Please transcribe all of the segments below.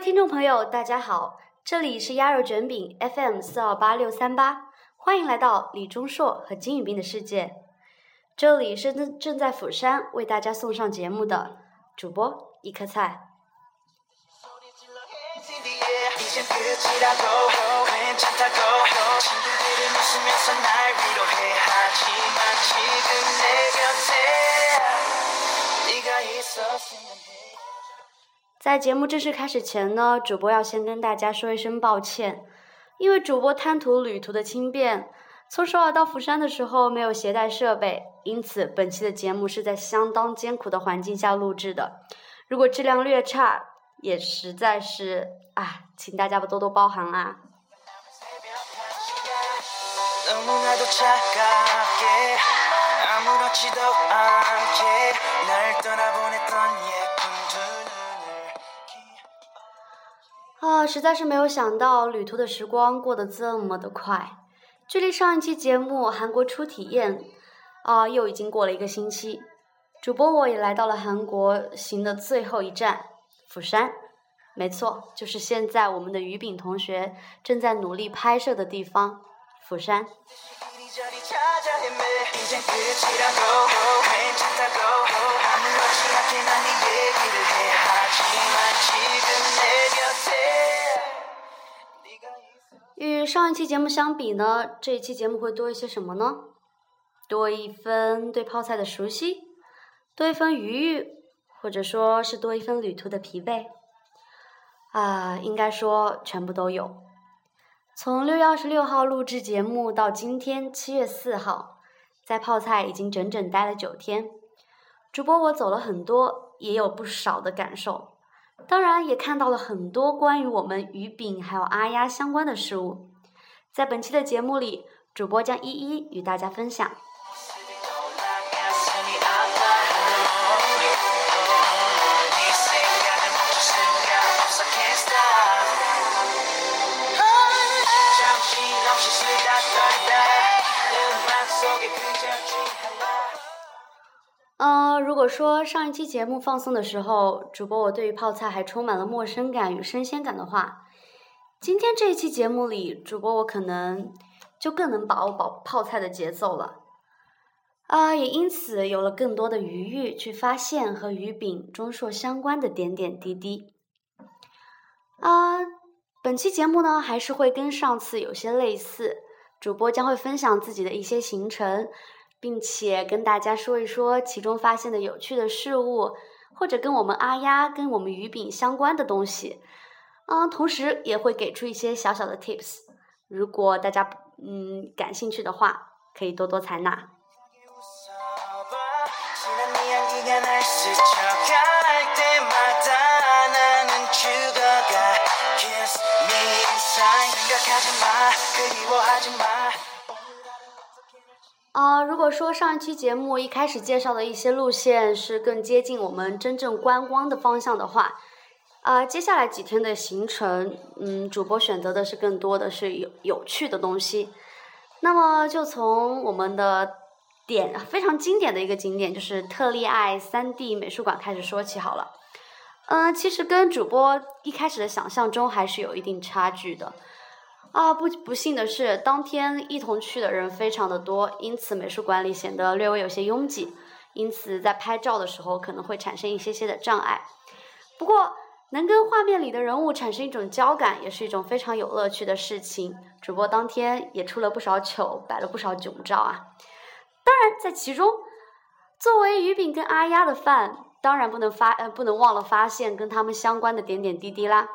位听众朋友，大家好，这里是鸭肉卷饼 FM 四二八六三八，欢迎来到李钟硕和金宇彬的世界。这里是正正在釜山为大家送上节目的主播一颗菜。在节目正式开始前呢，主播要先跟大家说一声抱歉，因为主播贪图旅途的轻便，从首尔到釜山的时候没有携带设备，因此本期的节目是在相当艰苦的环境下录制的。如果质量略差，也实在是啊，请大家多多包涵啊。实在是没有想到旅途的时光过得这么的快，距离上一期节目韩国初体验啊，又已经过了一个星期。主播我也来到了韩国行的最后一站釜山，没错，就是现在我们的于炳同学正在努力拍摄的地方——釜山。与上一期节目相比呢，这一期节目会多一些什么呢？多一分对泡菜的熟悉，多一分愉悦，或者说是多一分旅途的疲惫。啊，应该说全部都有。从六月二十六号录制节目到今天七月四号，在泡菜已经整整待了九天。主播我走了很多，也有不少的感受。当然也看到了很多关于我们鱼饼还有阿丫相关的事物，在本期的节目里，主播将一一与大家分享。嗯如果说上一期节目放送的时候主播我对于泡菜还充满了陌生感与新鲜感的话今天这一期节目里主播我可能就更能把握泡菜的节奏了。啊也因此有了更多的余欲去发现和鱼饼中硕相关的点点滴滴。啊本期节目呢，还是会跟上次有些类似，主播将会分享自己的一些行程，并且跟大家说一说其中发现的有趣的事物，或者跟我们阿丫、跟我们鱼饼相关的东西。嗯，同时也会给出一些小小的 tips，如果大家嗯感兴趣的话，可以多多采纳。啊，如果说上一期节目一开始介绍的一些路线是更接近我们真正观光的方向的话，啊，接下来几天的行程，嗯，主播选择的是更多的是有有趣的东西。那么就从我们的点非常经典的一个景点，就是特利爱三 D 美术馆开始说起好了。嗯，其实跟主播一开始的想象中还是有一定差距的。啊，不不幸的是，当天一同去的人非常的多，因此美术馆里显得略微有些拥挤，因此在拍照的时候可能会产生一些些的障碍。不过，能跟画面里的人物产生一种交感，也是一种非常有乐趣的事情。主播当天也出了不少糗，摆了不少囧照啊。当然，在其中，作为鱼饼跟阿丫的饭，当然不能发呃不能忘了发现跟他们相关的点点滴滴啦。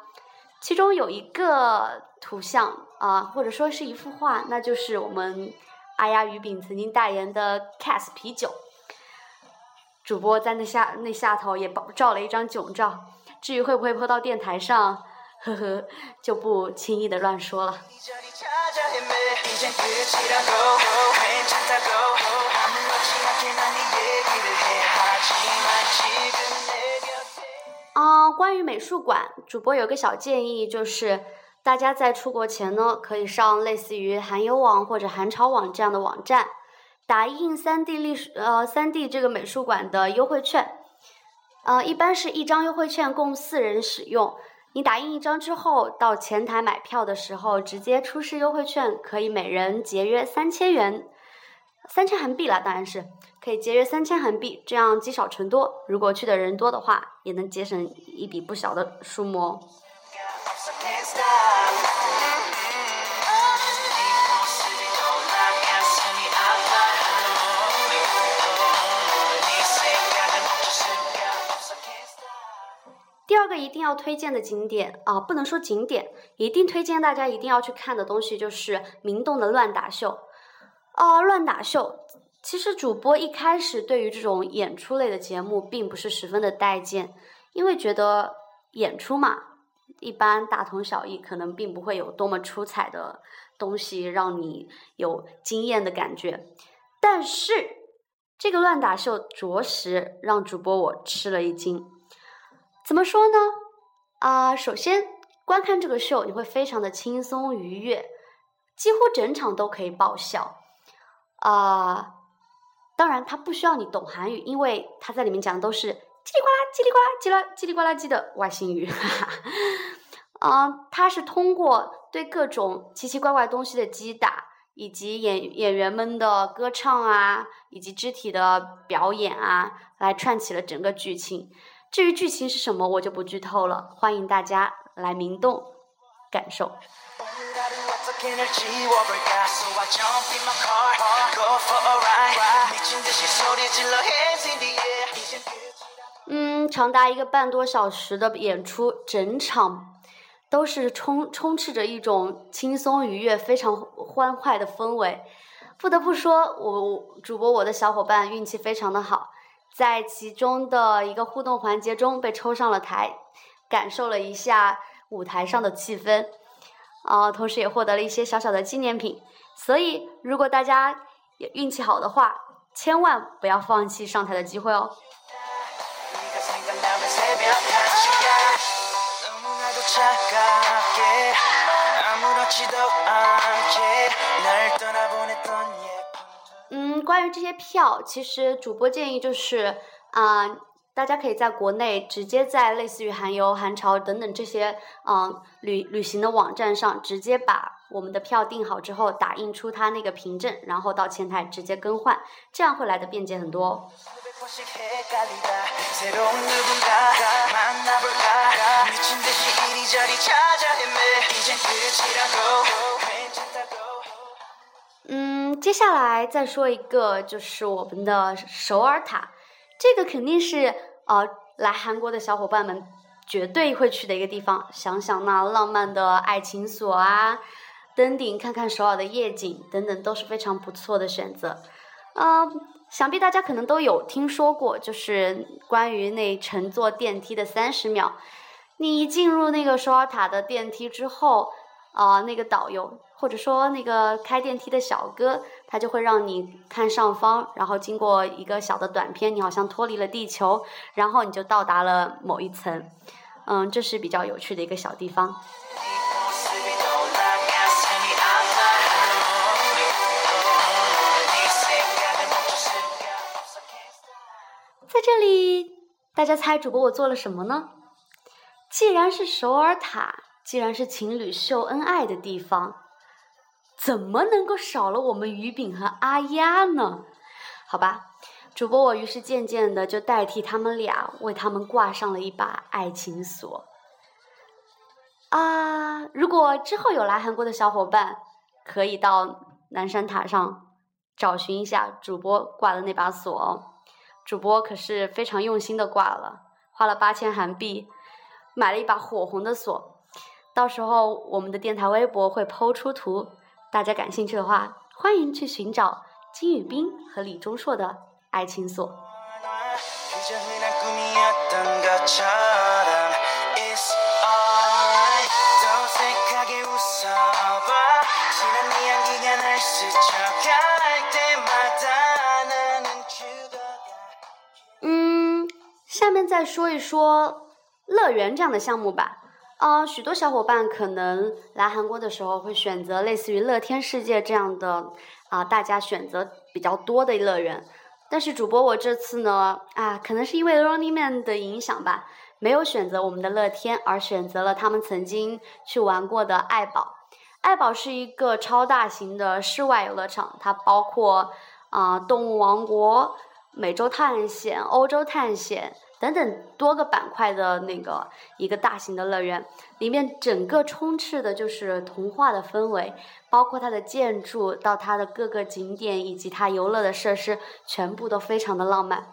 其中有一个图像啊或者说是一幅画那就是我们阿丫鱼饼曾经代言的 cas 啤酒。主播在那下那下头也爆照了一张囧照至于会不会泼到电台上呵呵就不轻易的乱说了。啊关于美术馆主播有个小建议就是大家在出国前呢，可以上类似于韩游网或者韩潮网这样的网站，打印三 D 历史呃三 D 这个美术馆的优惠券，呃，一般是一张优惠券供四人使用。你打印一张之后，到前台买票的时候，直接出示优惠券，可以每人节约三千元，三千韩币了，当然是可以节约三千韩币，这样积少成多。如果去的人多的话，也能节省一笔不小的数目哦。第二个一定要推荐的景点啊，不能说景点，一定推荐大家一定要去看的东西就是明洞的乱打秀。哦，乱打秀，其实主播一开始对于这种演出类的节目并不是十分的待见，因为觉得演出嘛，一般大同小异，可能并不会有多么出彩的东西让你有惊艳的感觉。但是这个乱打秀着实让主播我吃了一惊。怎么说呢？啊、首先观看这个秀，你会非常的轻松愉悦，几乎整场都可以爆笑。啊、当然，它不需要你懂韩语，因为它在里面讲的都是叽里呱啦、叽里呱啦、叽啦叽里呱啦叽的外星语。哈哈。啊，它是通过对各种奇奇怪怪东西的击打，以及演演员们的歌唱啊，以及肢体的表演啊，来串起了整个剧情。至于剧情是什么，我就不剧透了，欢迎大家来明洞感受。长达一个半多小时的演出整场都是充充斥着一种轻松愉悦非常欢快的氛围。不得不说我主播我的小伙伴运气非常的好在其中的一个互动环节中被抽上了台感受了一下舞台上的气氛啊同时也获得了一些小小的纪念品。所以如果大家也运气好的话千万不要放弃上台的机会哦。嗯，关于这些票，其实主播建议就是啊、大家可以在国内直接在类似于韩游、韩潮等等这些嗯、旅旅行的网站上，直接把我们的票订好之后，打印出它那个凭证，然后到前台直接更换，这样会来的便捷很多。嗯，接下来再说一个，就是我们的首尔塔，这个肯定是啊，来韩国的小伙伴们绝对会去的一个地方。想想那浪漫的爱情锁啊，登顶看看首尔的夜景等等，都是非常不错的选择。嗯。想必大家可能都有听说过，就是关于那乘坐电梯的三十秒。你一进入那个首尔塔的电梯之后，啊、那个导游或者说那个开电梯的小哥，他就会让你看上方，然后经过一个小的短片，你好像脱离了地球，然后你就到达了某一层。嗯，这是比较有趣的一个小地方。这里，大家猜主播我做了什么呢？既然是首尔塔，既然是情侣秀恩爱的地方，怎么能够少了我们于饼和阿丫呢？好吧，主播我于是渐渐的就代替他们俩，为他们挂上了一把爱情锁。啊，如果之后有来韩国的小伙伴，可以到南山塔上找寻一下主播挂的那把锁哦。主播可是非常用心的挂了，花了八千韩币，买了一把火红的锁。到时候我们的电台微博会抛出图，大家感兴趣的话，欢迎去寻找金宇彬和李钟硕的爱情锁。再说一说乐园这样的项目吧。啊，许多小伙伴可能来韩国的时候会选择类似于乐天世界这样的啊，大家选择比较多的乐园。但是主播我这次呢，啊，可能是因为 Running Man 的影响吧，没有选择我们的乐天，而选择了他们曾经去玩过的爱宝。爱宝是一个超大型的室外游乐场，它包括啊动物王国、美洲探险、欧洲探险。等等多个板块的那个一个大型的乐园，里面整个充斥的就是童话的氛围，包括它的建筑到它的各个景点以及它游乐的设施，全部都非常的浪漫。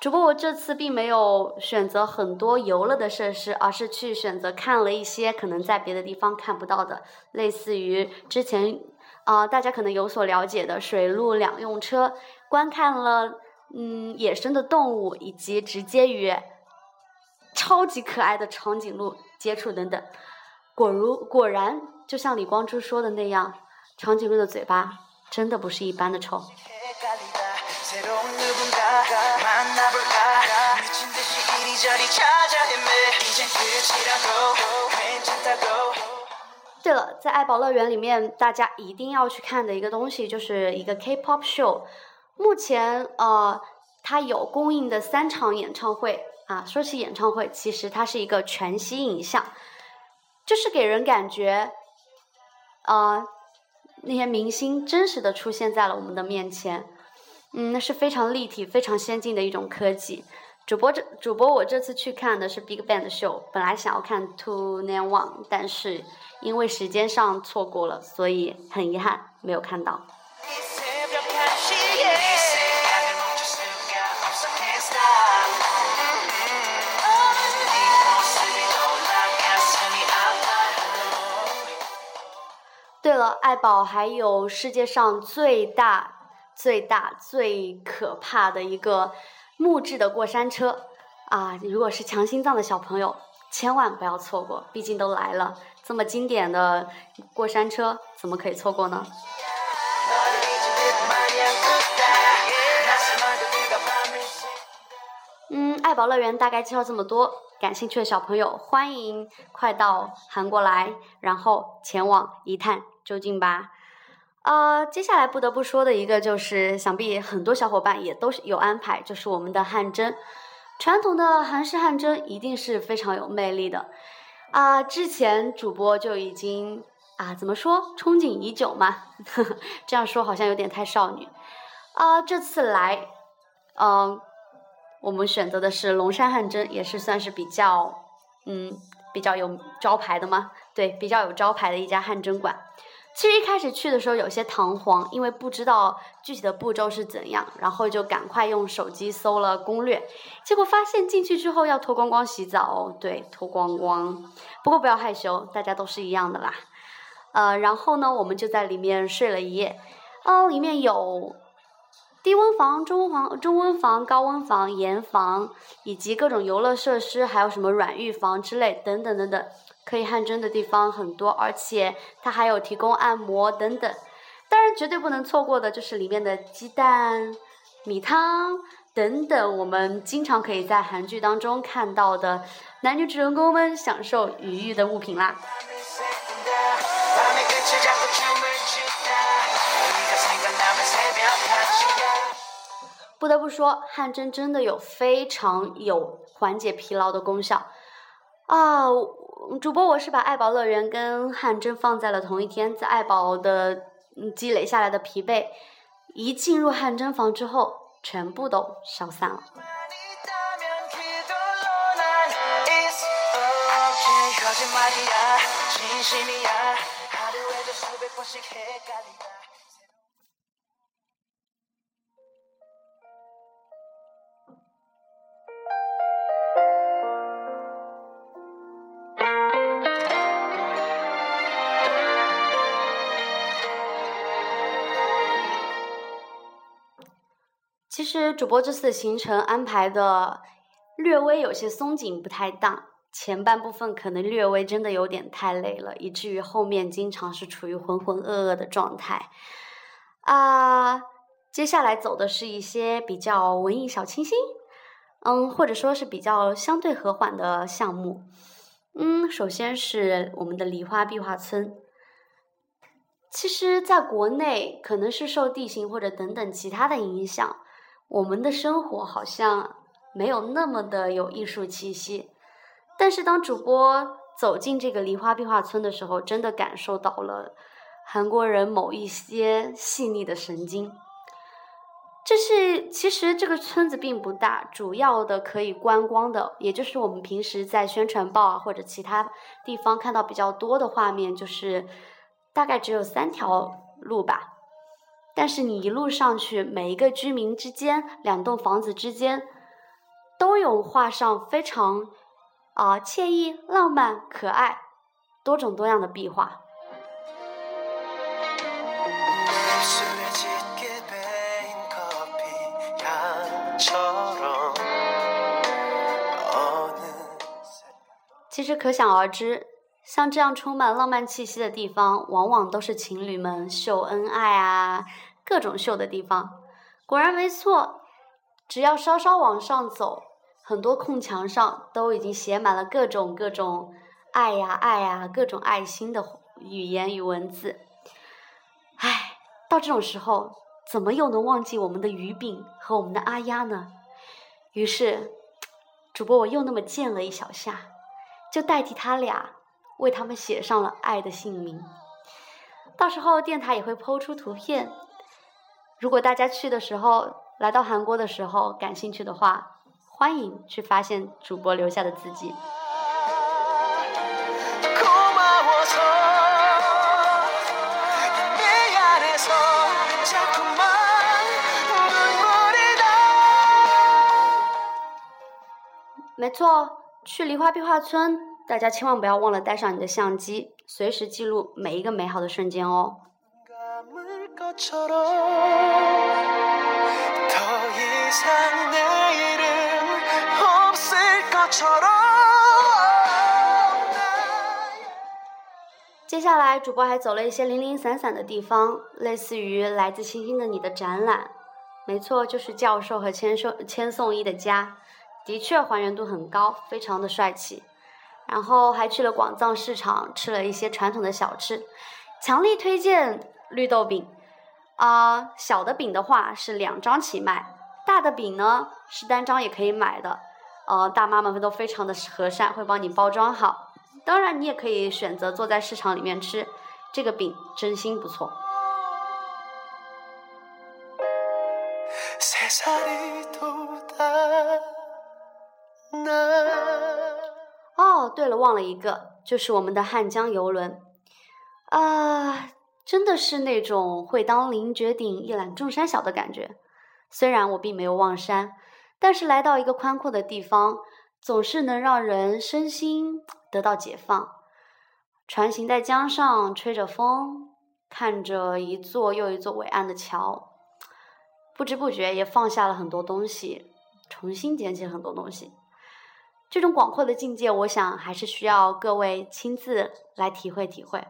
只不过我这次并没有选择很多游乐的设施，而是去选择看了一些可能在别的地方看不到的，类似于之前啊大家可能有所了解的水陆两用车，观看了。嗯，野生的动物以及直接与超级可爱的长颈鹿接触等等，果如果然就像李光洙说的那样，长颈鹿的嘴巴真的不是一般的臭。对了，在爱宝乐园里面，大家一定要去看的一个东西就是一个 K-pop show。目前，呃，它有公映的三场演唱会啊。说起演唱会，其实它是一个全息影像，就是给人感觉，呃，那些明星真实的出现在了我们的面前，嗯，那是非常立体、非常先进的一种科技。主播这主播我这次去看的是 Big Bang 的秀，本来想要看 Two Nine One，但是因为时间上错过了，所以很遗憾没有看到。对了，爱宝还有世界上最大、最大、最可怕的一个木质的过山车啊！如果是强心脏的小朋友，千万不要错过，毕竟都来了，这么经典的过山车，怎么可以错过呢？嗯，爱宝乐园大概介绍这么多。感兴趣的小朋友，欢迎快到韩国来，然后前往一探究竟吧。呃，接下来不得不说的一个就是，想必很多小伙伴也都是有安排，就是我们的汗蒸。传统的韩式汗蒸一定是非常有魅力的啊！之前主播就已经啊，怎么说，憧憬已久嘛。这样说好像有点太少女啊。这次来，嗯。我们选择的是龙山汗蒸，也是算是比较，嗯，比较有招牌的吗？对，比较有招牌的一家汗蒸馆。其实一开始去的时候有些彷徨，因为不知道具体的步骤是怎样，然后就赶快用手机搜了攻略，结果发现进去之后要脱光光洗澡，对，脱光光。不过不要害羞，大家都是一样的啦。呃，然后呢，我们就在里面睡了一夜，哦，里面有。低温房、中温房、中温房、高温房、盐房，以及各种游乐设施，还有什么软浴房之类等等等等，可以汗蒸的地方很多，而且它还有提供按摩等等。当然，绝对不能错过的就是里面的鸡蛋、米汤等等，我们经常可以在韩剧当中看到的男女主人公们享受愉悦的物品啦。不得不说，汗蒸真的有非常有缓解疲劳的功效啊！主播我是把爱宝乐园跟汗蒸放在了同一天，在爱宝的积累下来的疲惫，一进入汗蒸房之后，全部都消散了。实主播这次的行程安排的略微有些松紧，不太当。前半部分可能略微真的有点太累了，以至于后面经常是处于浑浑噩噩的状态。啊，接下来走的是一些比较文艺小清新，嗯，或者说是比较相对和缓的项目。嗯，首先是我们的梨花壁画村。其实，在国内可能是受地形或者等等其他的影响，我们的生活好像没有那么的有艺术气息。但是，当主播走进这个梨花壁画村的时候，真的感受到了韩国人某一些细腻的神经。这是其实这个村子并不大，主要的可以观光的，也就是我们平时在宣传报啊或者其他地方看到比较多的画面，就是大概只有三条路吧。但是你一路上去，每一个居民之间、两栋房子之间，都有画上非常啊惬意、浪漫、可爱、多种多样的壁画。其实可想而知，像这样充满浪漫气息的地方，往往都是情侣们秀恩爱啊、各种秀的地方。果然没错，只要稍稍往上走，很多空墙上都已经写满了各种各种爱呀、爱呀、各种爱心的语言与文字。唉，到这种时候，怎么又能忘记我们的鱼饼和我们的阿丫呢？于是，主播我又那么贱了一小下。就代替他俩为他们写上了爱的姓名。到时候电台也会抛出图片。如果大家去的时候，来到韩国的时候感兴趣的话，欢迎去发现主播留下的字迹。没错。去梨花壁画村，大家千万不要忘了带上你的相机，随时记录每一个美好的瞬间哦。接下来，主播还走了一些零零散散的地方，类似于《来自星星的你》的展览，没错，就是教授和千颂千颂伊的家。的确还原度很高，非常的帅气。然后还去了广藏市场，吃了一些传统的小吃，强力推荐绿豆饼。啊，小的饼的话是两张起卖，大的饼呢是单张也可以买的。呃，大妈们都非常的和善，会帮你包装好。当然，你也可以选择坐在市场里面吃，这个饼真心不错。对了，忘了一个，就是我们的汉江游轮，啊，真的是那种会当凌绝顶，一览众山小的感觉。虽然我并没有望山，但是来到一个宽阔的地方，总是能让人身心得到解放。船行在江上，吹着风，看着一座又一座伟岸的桥，不知不觉也放下了很多东西，重新捡起很多东西。这种广阔的境界，我想还是需要各位亲自来体会体会。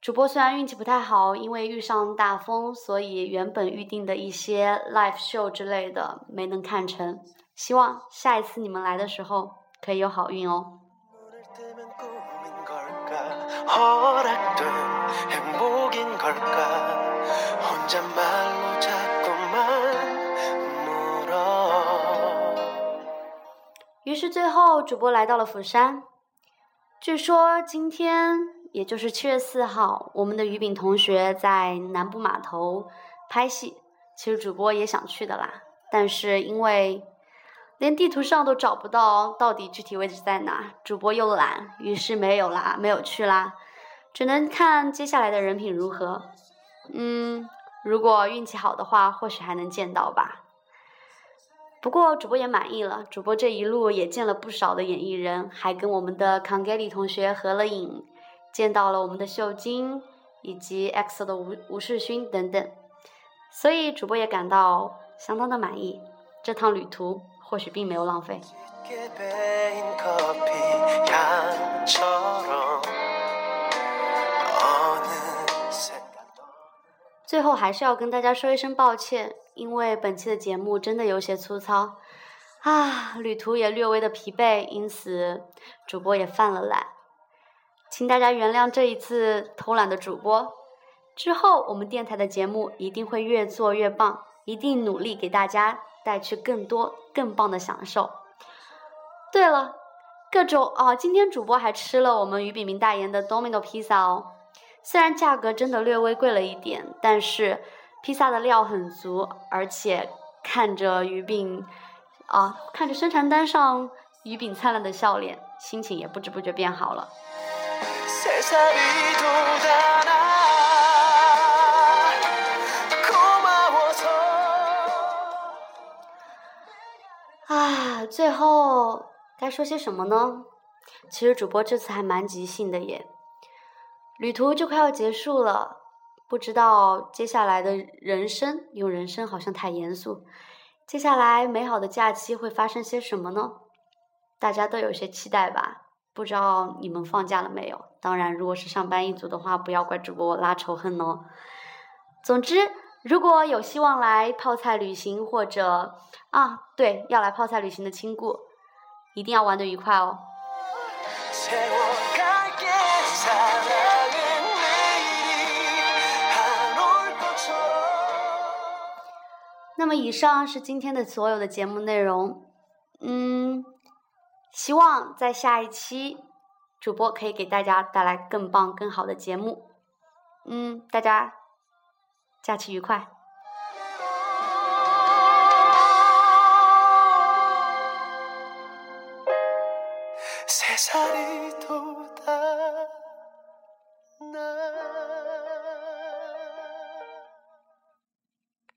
主播虽然运气不太好，因为遇上大风，所以原本预定的一些 live show 之类的没能看成。希望下一次你们来的时候可以有好运哦。于是最后，主播来到了釜山。据说今天，也就是七月四号，我们的于饼同学在南部码头拍戏。其实主播也想去的啦，但是因为连地图上都找不到到底具体位置在哪，主播又懒，于是没有啦，没有去啦。只能看接下来的人品如何。嗯，如果运气好的话，或许还能见到吧。不过主播也满意了，主播这一路也见了不少的演艺人，还跟我们的康 a 里同学合了影，见到了我们的秀晶以及 EXO 的吴吴世勋等等，所以主播也感到相当的满意，这趟旅途或许并没有浪费。最后还是要跟大家说一声抱歉。因为本期的节目真的有些粗糙，啊，旅途也略微的疲惫，因此主播也犯了懒，请大家原谅这一次偷懒的主播。之后我们电台的节目一定会越做越棒，一定努力给大家带去更多更棒的享受。对了，各种啊，今天主播还吃了我们于炳明代言的 Domino 披萨哦，虽然价格真的略微贵了一点，但是披萨的料很足，而且看着鱼饼。啊，看着生产单上鱼饼灿烂的笑脸，心情也不知不觉变好了。啊，最后该说些什么呢？其实主播这次还蛮即兴的耶。旅途就快要结束了，不知道接下来的人生，用人生好像太严肃。接下来美好的假期会发生些什么呢？大家都有些期待吧？不知道你们放假了没有？当然，如果是上班一族的话，不要怪主播拉仇恨哦。总之，如果有希望来泡菜旅行或者啊，对，要来泡菜旅行的亲故，一定要玩的愉快哦。那么，以上是今天的所有的节目内容。嗯，希望在下一期，主播可以给大家带来更棒、更好的节目。嗯，大家假期愉快。